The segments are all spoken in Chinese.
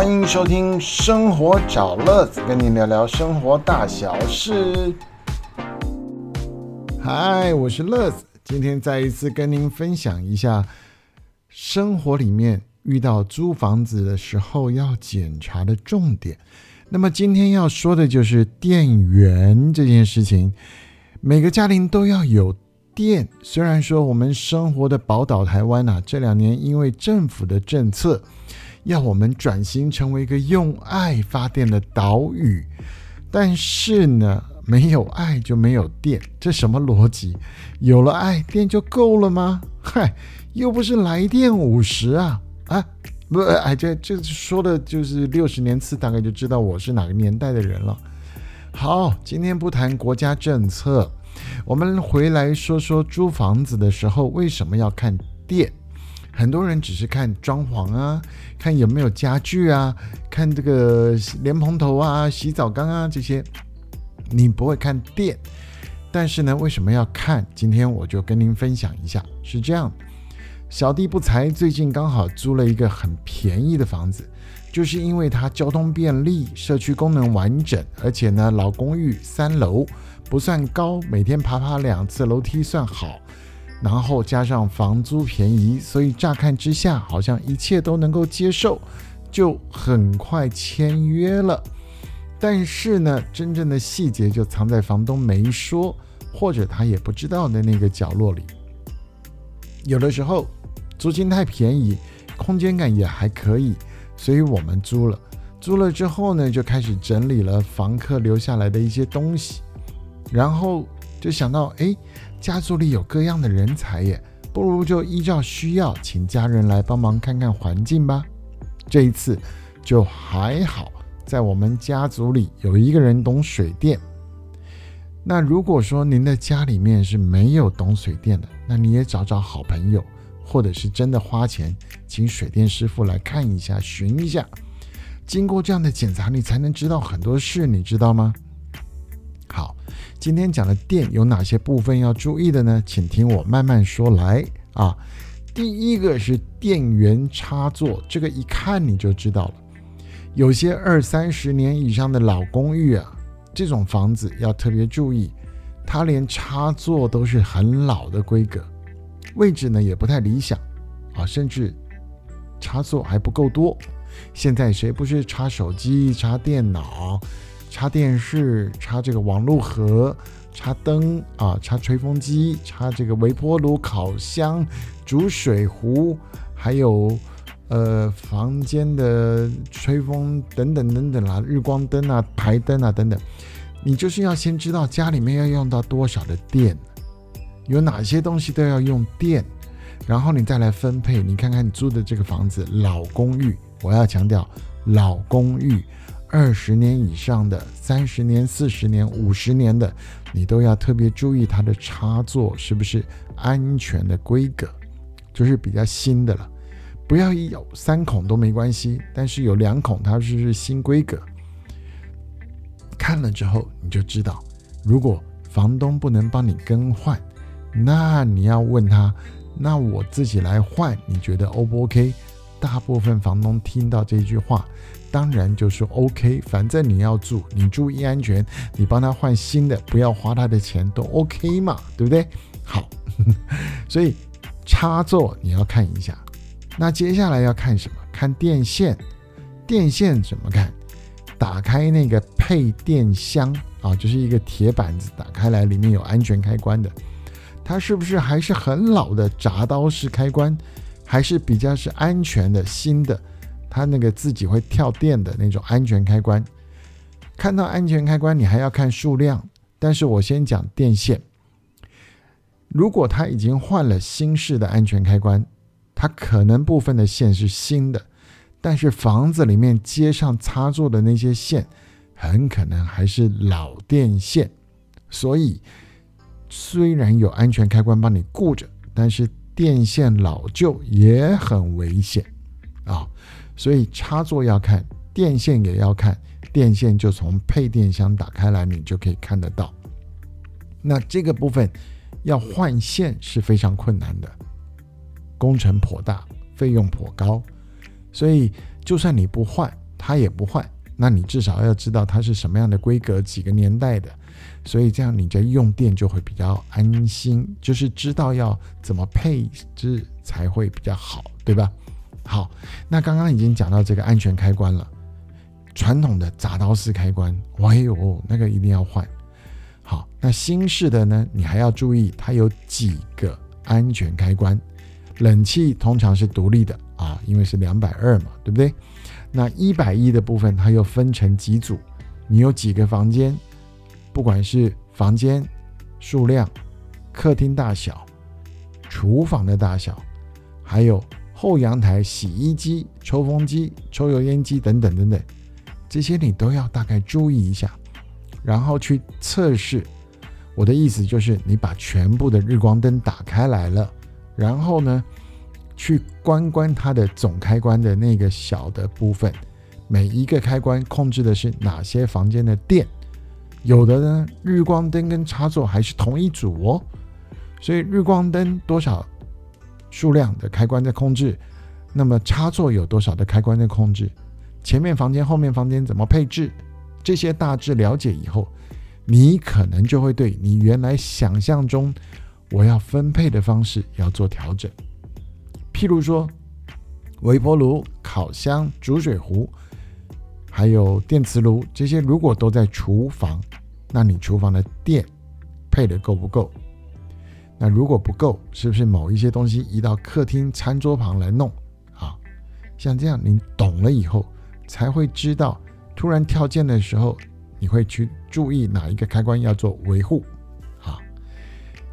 欢迎收听《生活找乐子》，跟您聊聊生活大小事。嗨，我是乐子，今天再一次跟您分享一下生活里面遇到租房子的时候要检查的重点。那么今天要说的就是电源这件事情。每个家庭都要有电，虽然说我们生活的宝岛台湾呐，这两年因为政府的政策，要我们转型成为一个用爱发电的岛屿，但是呢，没有爱就没有电，这什么逻辑？有了爱，电就够了吗？嗨，又不是来电五十啊啊！不，哎，这这说的就是六十年次，大概就知道我是哪个年代的人了。好，今天不谈国家政策，我们回来说说租房子的时候为什么要看电。很多人只是看装潢啊，看有没有家具啊，看这个莲蓬头啊、洗澡缸啊这些，你不会看电。但是呢，为什么要看？今天我就跟您分享一下。是这样，小弟不才，最近刚好租了一个很便宜的房子。就是因为它交通便利，社区功能完整，而且呢老公寓三楼不算高，每天爬爬两次楼梯算好，然后加上房租便宜，所以乍看之下好像一切都能够接受，就很快签约了。但是呢，真正的细节就藏在房东没说，或者他也不知道的那个角落里。有的时候租金太便宜，空间感也还可以。所以我们租了，租了之后呢，就开始整理了房客留下来的一些东西，然后就想到，哎，家族里有各样的人才耶，不如就依照需要请家人来帮忙看看环境吧。这一次就还好，在我们家族里有一个人懂水电。那如果说您的家里面是没有懂水电的，那你也找找好朋友。或者是真的花钱请水电师傅来看一下、巡一下，经过这样的检查，你才能知道很多事，你知道吗？今天讲的电有哪些部分要注意的呢？请听我慢慢说来啊。第一个是电源插座，这个一看你就知道了。有些二三十年以上的老公寓啊，这种房子要特别注意，它连插座都是很老的规格。位置呢也不太理想，啊，甚至插座还不够多。现在谁不是插手机、插电脑、插电视、插这个网络盒、插灯啊、插吹风机、插这个微波炉、烤箱、煮水壶，还有呃房间的吹风等等等等啦，日光灯啊、台灯啊等等。你就是要先知道家里面要用到多少的电。有哪些东西都要用电，然后你再来分配。你看看你租的这个房子，老公寓，我要强调老公寓，二十年以上的、三十年、四十年、五十年的，你都要特别注意它的插座是不是安全的规格，就是比较新的了。不要一有三孔都没关系，但是有两孔它是新规格。看了之后你就知道，如果房东不能帮你更换。那你要问他，那我自己来换，你觉得 O 不 OK？大部分房东听到这句话，当然就说 OK，反正你要住，你注意安全，你帮他换新的，不要花他的钱，都 OK 嘛，对不对？好，所以插座你要看一下。那接下来要看什么？看电线，电线怎么看？打开那个配电箱啊，就是一个铁板子，打开来里面有安全开关的。它是不是还是很老的铡刀式开关，还是比较是安全的新的？它那个自己会跳电的那种安全开关。看到安全开关，你还要看数量。但是我先讲电线。如果它已经换了新式的安全开关，它可能部分的线是新的，但是房子里面接上插座的那些线，很可能还是老电线，所以。虽然有安全开关帮你顾着，但是电线老旧也很危险啊！所以插座要看，电线也要看。电线就从配电箱打开来，你就可以看得到。那这个部分要换线是非常困难的，工程颇大，费用颇高。所以就算你不换，他也不换，那你至少要知道它是什么样的规格、几个年代的，所以这样你在用电就会比较安心，就是知道要怎么配置才会比较好，对吧？好，那刚刚已经讲到这个安全开关了，传统的铡刀式开关，哎呦，那个一定要换。好，那新式的呢，你还要注意它有几个安全开关。冷气通常是独立的啊，因为是两百二嘛，对不对？那一百一的部分，它又分成几组，你有几个房间，不管是房间数量、客厅大小、厨房的大小，还有后阳台、洗衣机、抽风机、抽油烟机等等等等，这些你都要大概注意一下，然后去测试。我的意思就是，你把全部的日光灯打开来了，然后呢？去关关它的总开关的那个小的部分，每一个开关控制的是哪些房间的电？有的呢，日光灯跟插座还是同一组哦，所以日光灯多少数量的开关在控制，那么插座有多少的开关在控制？前面房间、后面房间怎么配置？这些大致了解以后，你可能就会对你原来想象中我要分配的方式要做调整。譬如说，微波炉、烤箱、煮水壶，还有电磁炉，这些如果都在厨房，那你厨房的电配的够不够？那如果不够，是不是某一些东西移到客厅餐桌旁来弄？啊，像这样，你懂了以后，才会知道，突然跳键的时候，你会去注意哪一个开关要做维护。啊，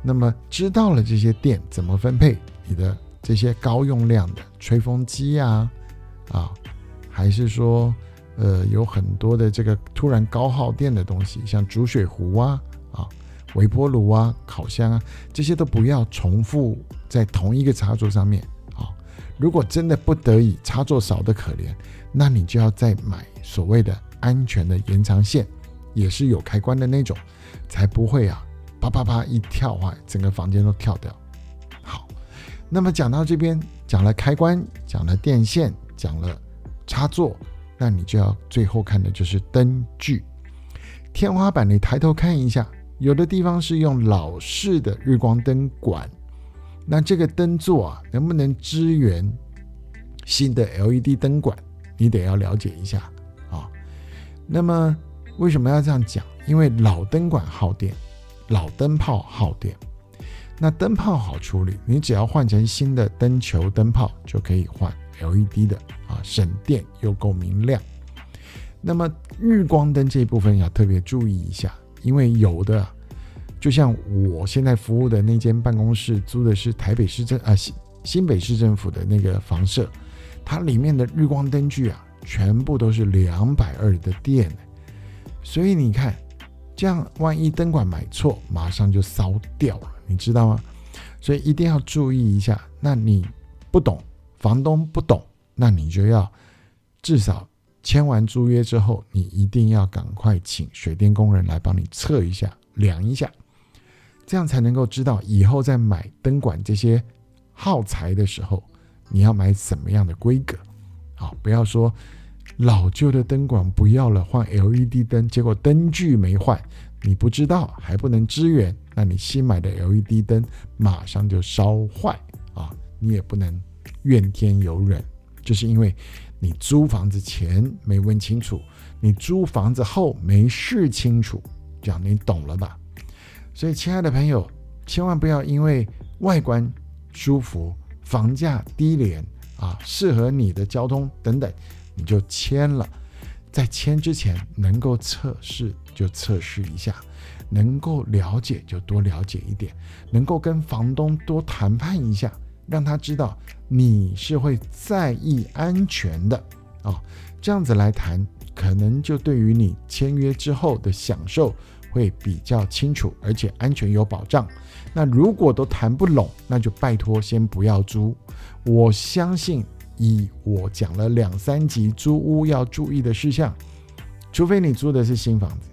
那么知道了这些电怎么分配，你的。这些高用量的吹风机啊，啊，还是说，呃，有很多的这个突然高耗电的东西，像煮水壶啊，啊，微波炉啊，烤箱啊，这些都不要重复在同一个插座上面啊。如果真的不得已，插座少的可怜，那你就要再买所谓的安全的延长线，也是有开关的那种，才不会啊，啪啪啪一跳啊，整个房间都跳掉。那么讲到这边，讲了开关，讲了电线，讲了插座，那你就要最后看的就是灯具。天花板你抬头看一下，有的地方是用老式的日光灯管，那这个灯座啊，能不能支援新的 LED 灯管？你得要了解一下啊。那么为什么要这样讲？因为老灯管耗电，老灯泡耗电。那灯泡好处理，你只要换成新的灯球灯泡就可以换 LED 的啊，省电又够明亮。那么日光灯这一部分要特别注意一下，因为有的就像我现在服务的那间办公室租的是台北市政啊新新北市政府的那个房舍，它里面的日光灯具啊，全部都是两百二的电，所以你看，这样万一灯管买错，马上就烧掉了。你知道吗？所以一定要注意一下。那你不懂，房东不懂，那你就要至少签完租约之后，你一定要赶快请水电工人来帮你测一下、量一下，这样才能够知道以后在买灯管这些耗材的时候，你要买什么样的规格。好，不要说老旧的灯管不要了，换 LED 灯，结果灯具没换，你不知道还不能支援。那你新买的 LED 灯马上就烧坏啊！你也不能怨天尤人，就是因为你租房子前没问清楚，你租房子后没试清楚，这样你懂了吧？所以，亲爱的朋友，千万不要因为外观舒服、房价低廉啊、适合你的交通等等，你就签了。在签之前，能够测试就测试一下。能够了解就多了解一点，能够跟房东多谈判一下，让他知道你是会在意安全的啊，这样子来谈，可能就对于你签约之后的享受会比较清楚，而且安全有保障。那如果都谈不拢，那就拜托先不要租。我相信，以我讲了两三集租屋要注意的事项，除非你租的是新房子。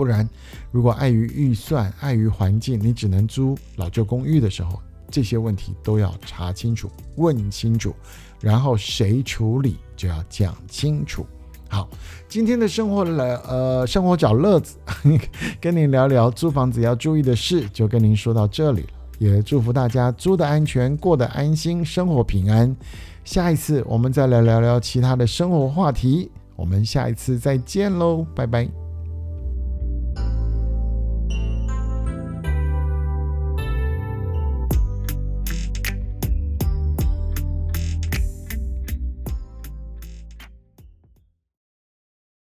不然，如果碍于预算、碍于环境，你只能租老旧公寓的时候，这些问题都要查清楚、问清楚，然后谁处理就要讲清楚。好，今天的生活了，呃，生活找乐子，跟您聊聊租房子要注意的事，就跟您说到这里了。也祝福大家租的安全，过得安心，生活平安。下一次我们再来聊聊其他的生活话题。我们下一次再见喽，拜拜。